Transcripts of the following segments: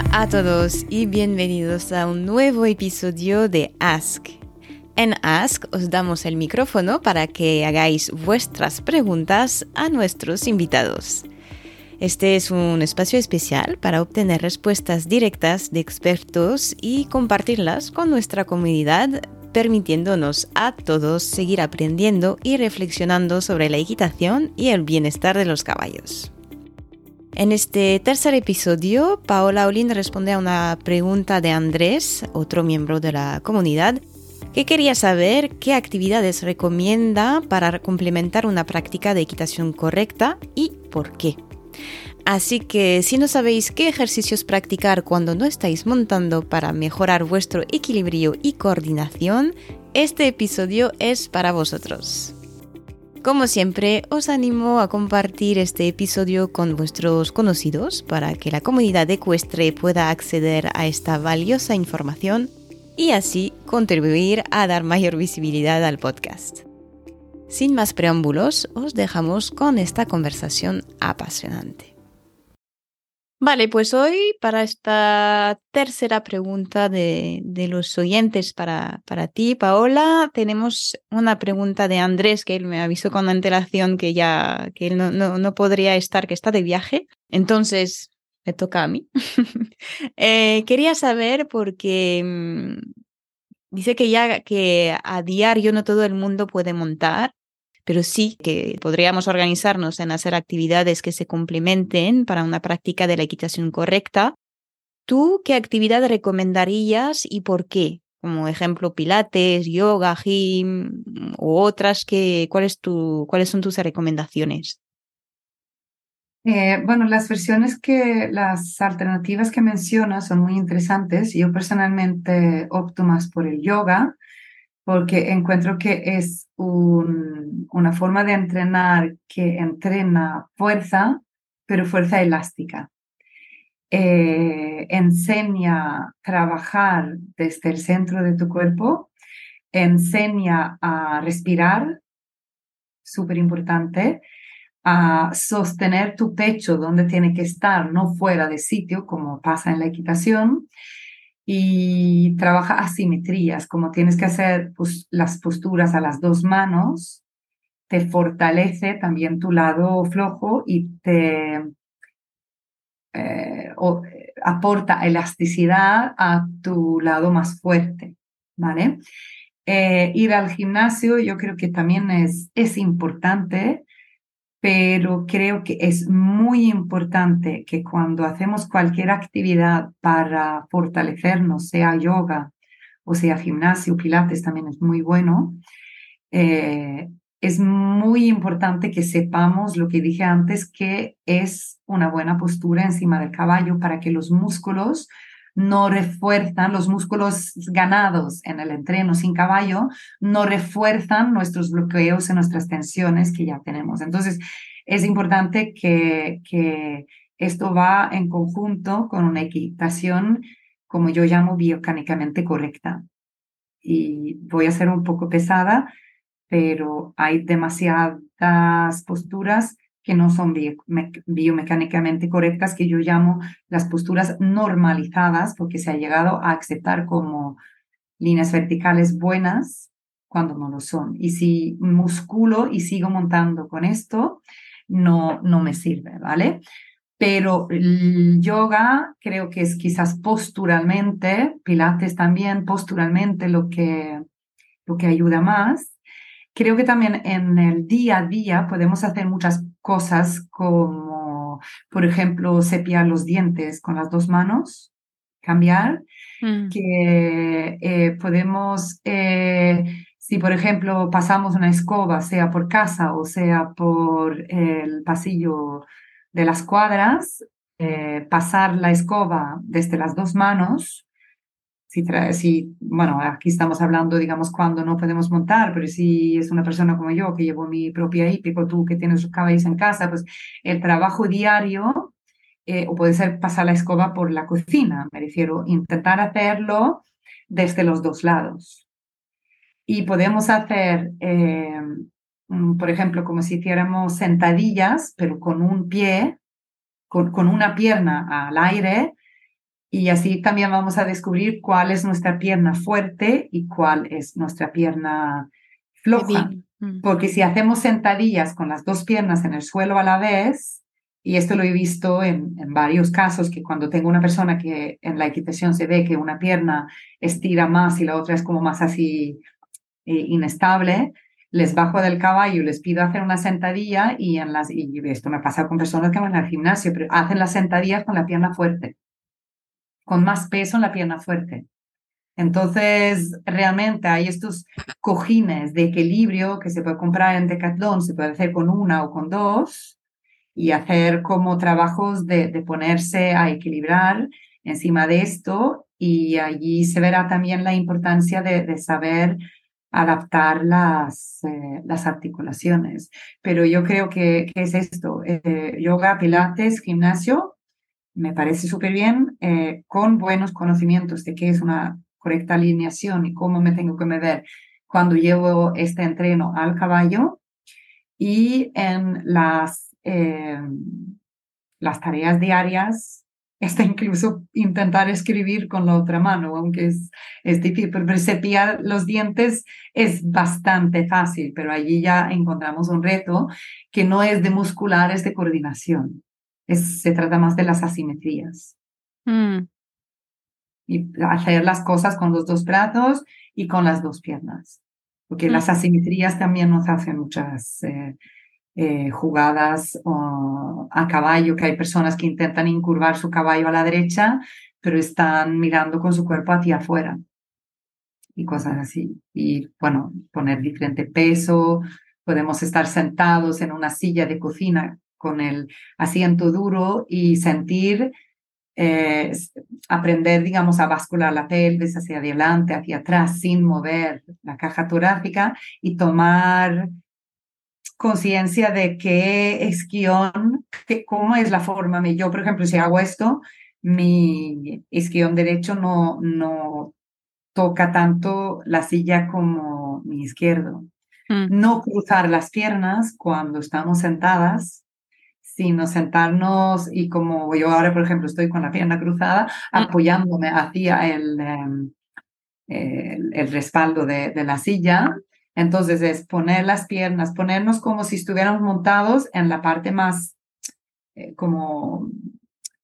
Hola a todos y bienvenidos a un nuevo episodio de Ask. En Ask os damos el micrófono para que hagáis vuestras preguntas a nuestros invitados. Este es un espacio especial para obtener respuestas directas de expertos y compartirlas con nuestra comunidad, permitiéndonos a todos seguir aprendiendo y reflexionando sobre la equitación y el bienestar de los caballos. En este tercer episodio, Paola Olin responde a una pregunta de Andrés, otro miembro de la comunidad, que quería saber qué actividades recomienda para complementar una práctica de equitación correcta y por qué. Así que si no sabéis qué ejercicios practicar cuando no estáis montando para mejorar vuestro equilibrio y coordinación, este episodio es para vosotros. Como siempre, os animo a compartir este episodio con vuestros conocidos para que la comunidad ecuestre pueda acceder a esta valiosa información y así contribuir a dar mayor visibilidad al podcast. Sin más preámbulos, os dejamos con esta conversación apasionante. Vale, pues hoy para esta tercera pregunta de, los oyentes para, para, ti, Paola, tenemos una pregunta de Andrés, que él me avisó con antelación que ya que él no, no, podría estar, que está de viaje. Entonces, me toca a mí. Eh, quería saber porque mm, dice que ya que a diario no todo el mundo puede montar pero sí que podríamos organizarnos en hacer actividades que se complementen para una práctica de la equitación correcta. ¿Tú qué actividad recomendarías y por qué? Como ejemplo, pilates, yoga, gym u otras, que, ¿cuál tu, ¿cuáles son tus recomendaciones? Eh, bueno, las versiones que, las alternativas que mencionas son muy interesantes. Yo personalmente opto más por el yoga, porque encuentro que es una forma de entrenar que entrena fuerza, pero fuerza elástica. Eh, enseña a trabajar desde el centro de tu cuerpo, enseña a respirar, súper importante, a sostener tu pecho donde tiene que estar, no fuera de sitio, como pasa en la equitación, y trabaja asimetrías, como tienes que hacer pues, las posturas a las dos manos, te fortalece también tu lado flojo y te eh, aporta elasticidad a tu lado más fuerte, ¿vale? Eh, ir al gimnasio yo creo que también es, es importante pero creo que es muy importante que cuando hacemos cualquier actividad para fortalecernos, sea yoga o sea gimnasio, pilates también es muy bueno, eh, es muy importante que sepamos lo que dije antes, que es una buena postura encima del caballo para que los músculos no refuerzan, los músculos ganados en el entreno sin caballo, no refuerzan nuestros bloqueos y nuestras tensiones que ya tenemos. Entonces, es importante que, que esto va en conjunto con una equitación, como yo llamo, biomecánicamente correcta. Y voy a ser un poco pesada, pero hay demasiadas posturas que no son biomecánicamente correctas, que yo llamo las posturas normalizadas, porque se ha llegado a aceptar como líneas verticales buenas cuando no lo son. Y si musculo y sigo montando con esto, no, no me sirve, ¿vale? Pero el yoga creo que es quizás posturalmente, pilates también, posturalmente lo que, lo que ayuda más. Creo que también en el día a día podemos hacer muchas cosas como, por ejemplo, cepillar los dientes con las dos manos, cambiar, mm. que eh, podemos, eh, si por ejemplo pasamos una escoba, sea por casa o sea por el pasillo de las cuadras, eh, pasar la escoba desde las dos manos si, si, bueno, aquí estamos hablando, digamos, cuando no podemos montar, pero si es una persona como yo que llevo mi propia hípico, tú que tienes caballos en casa, pues el trabajo diario, eh, o puede ser pasar la escoba por la cocina, me refiero, intentar hacerlo desde los dos lados. Y podemos hacer, eh, por ejemplo, como si hiciéramos sentadillas, pero con un pie, con, con una pierna al aire, Y así también vamos a descubrir cuál es nuestra pierna fuerte y cuál es nuestra pierna floja. Mm. Porque si hacemos sentadillas con las dos piernas en el suelo a la vez, y esto lo he visto en, en, varios casos, que cuando tengo una persona que en la equitación se ve que una pierna estira más y la otra es como más así eh, inestable, les bajo del caballo, les pido hacer una sentadilla y, en las, y esto me pasa con personas que van al gimnasio, pero hacen las sentadillas con la pierna fuerte, con más peso en la pierna fuerte. Entonces, realmente hay estos cojines de equilibrio que se puede comprar en Decathlon, se puede hacer con una o con dos y hacer como trabajos de, ponerse a equilibrar encima de esto y allí se verá también la importancia de, saber adaptar las, eh, las articulaciones. Pero yo creo que, es esto, eh, yoga, pilates, gimnasio, me parece súper bien, eh, con buenos conocimientos de qué es una correcta alineación y cómo me tengo que mover cuando llevo este entreno al caballo y en las, eh, las tareas diarias, está incluso intentar escribir con la otra mano, aunque es, es difícil, pero cepillar los dientes es bastante fácil, pero allí ya encontramos un reto que no es de muscular, es de coordinación. Es, se trata más de las asimetrías. Mm y hacer las cosas con los dos brazos y con las dos piernas. Porque las mm. asimetrías también nos hacen muchas eh, eh, jugadas a caballo, que hay personas que intentan incurvar su caballo a la derecha, pero están mirando con su cuerpo hacia afuera y cosas así. Y bueno, poner diferente peso, podemos estar sentados en una silla de cocina con el asiento duro y sentir eh, aprender, digamos, a bascular la pelvis hacia adelante, hacia atrás, sin mover la caja torácica y tomar conciencia de qué esquión, que, cómo es la forma. Yo, por ejemplo, si hago esto, mi esquión derecho no, no toca tanto la silla como mi izquierdo. Mm. No cruzar las piernas cuando estamos sentadas sino sentarnos y como yo ahora, por ejemplo, estoy con la pierna cruzada, mm. apoyándome hacia em, el, el, respaldo de, de, la silla. Entonces es poner las piernas, ponernos como si estuviéramos montados en la parte más, eh, como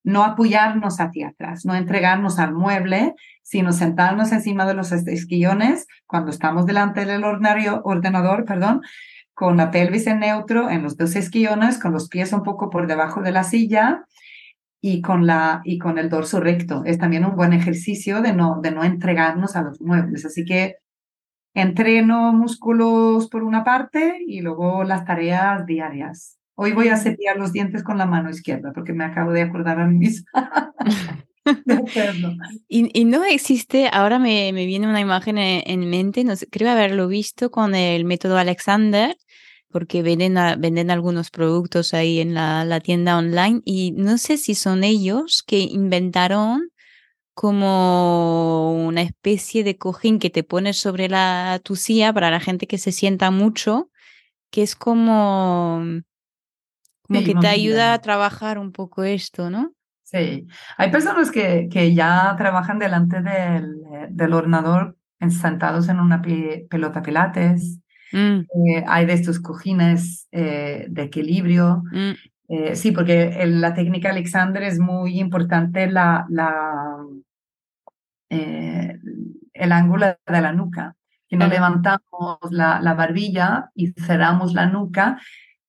no apoyarnos hacia atrás, no entregarnos al mueble, sino sentarnos encima de los esquillones cuando estamos delante del ordenador, perdón, con la pelvis en neutro en los dos esquillones, con los pies un poco por debajo de la silla y con, la, y con el dorso recto. Es también un buen ejercicio de no, de no entregarnos a los muebles. Así que entreno músculos por una parte y luego las tareas diarias. Hoy voy a cepillar los dientes con la mano izquierda porque me acabo de acordar a mí misma. y, y, no existe, ahora me, me viene una imagen en, mente, no creo haberlo visto con el método Alexander, porque venden, venden algunos productos ahí en la, la, tienda online y no sé si son ellos que inventaron como una especie de cojín que te pones sobre la tu silla para la gente que se sienta mucho, que es como, como que te ayuda a trabajar un poco esto, ¿no? Sí, hay personas que, que ya trabajan delante del, del ordenador sentados en una pelota pilates Mm. Eh, hay de estos cojines eh, de equilibrio. Mm. Eh, sí, porque la técnica Alexander es muy importante la, la, el ángulo de la nuca. Que no levantamos la, la, barbilla y cerramos la nuca,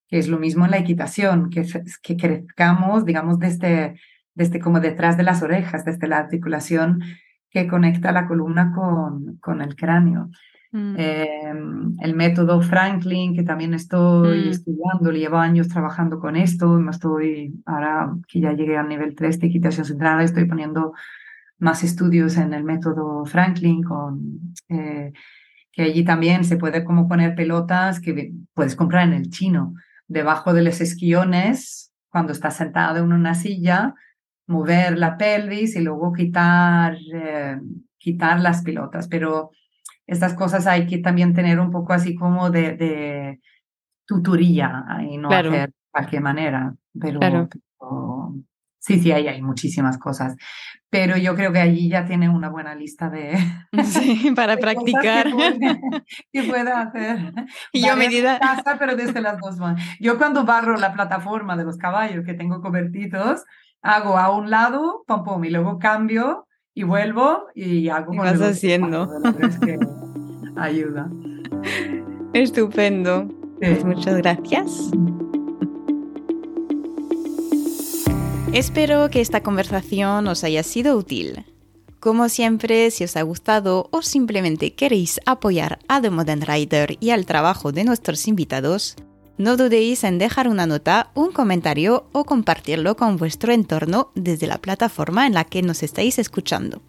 que es lo mismo en la equitación, que, que crezcamos, digamos, desde, desde como detrás de las orejas, desde la articulación que conecta la columna con, con el cráneo. Mm. Em, el método Franklin, que también estoy mm. estudiando, llevo años trabajando con esto, me estoy, ahora que ya llegué al nivel 3 de equitación centrada, estoy poniendo más estudios en el método Franklin, con, eh, que allí también se puede como poner pelotas que puedes comprar en el chino, debajo de los esquillones, cuando estás sentado en una silla, mover la pelvis y luego quitar, eh, quitar las pelotas, pero estas cosas hay que también tener un poco así como de, de tutoría y no hacer de cualquier manera. Pero, Sí, sí, ahí hay muchísimas cosas. Pero yo creo que allí ya tiene una buena lista de. Sí, para practicar. Que puede, hacer. Y yo medida. Casa, pero desde las dos manos. Yo cuando barro la plataforma de los caballos que tengo cobertitos, hago a un lado, pom, pom, y luego cambio y vuelvo y hago. ¿Qué vas haciendo? que ayuda. Estupendo. Pues muchas gracias. Espero que esta conversación os haya sido útil. Como siempre, si os ha gustado o simplemente queréis apoyar a The Modern Writer y al trabajo de nuestros invitados, no dudéis en dejar una nota, un comentario o compartirlo con vuestro entorno desde la plataforma en la que nos estáis escuchando.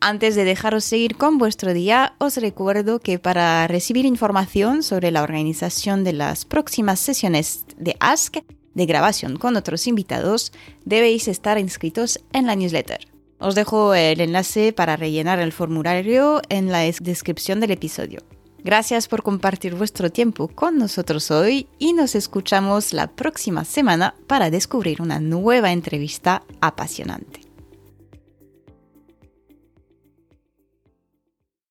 Antes de dejaros seguir con vuestro día, os recuerdo que para recibir información sobre la organización de las próximas sesiones de Ask, de grabación con otros invitados, debéis estar inscritos en la newsletter. Os dejo el enlace para rellenar el formulario en la descripción del episodio. Gracias por compartir vuestro tiempo con nosotros hoy y nos escuchamos la próxima semana para descubrir una nueva entrevista apasionante.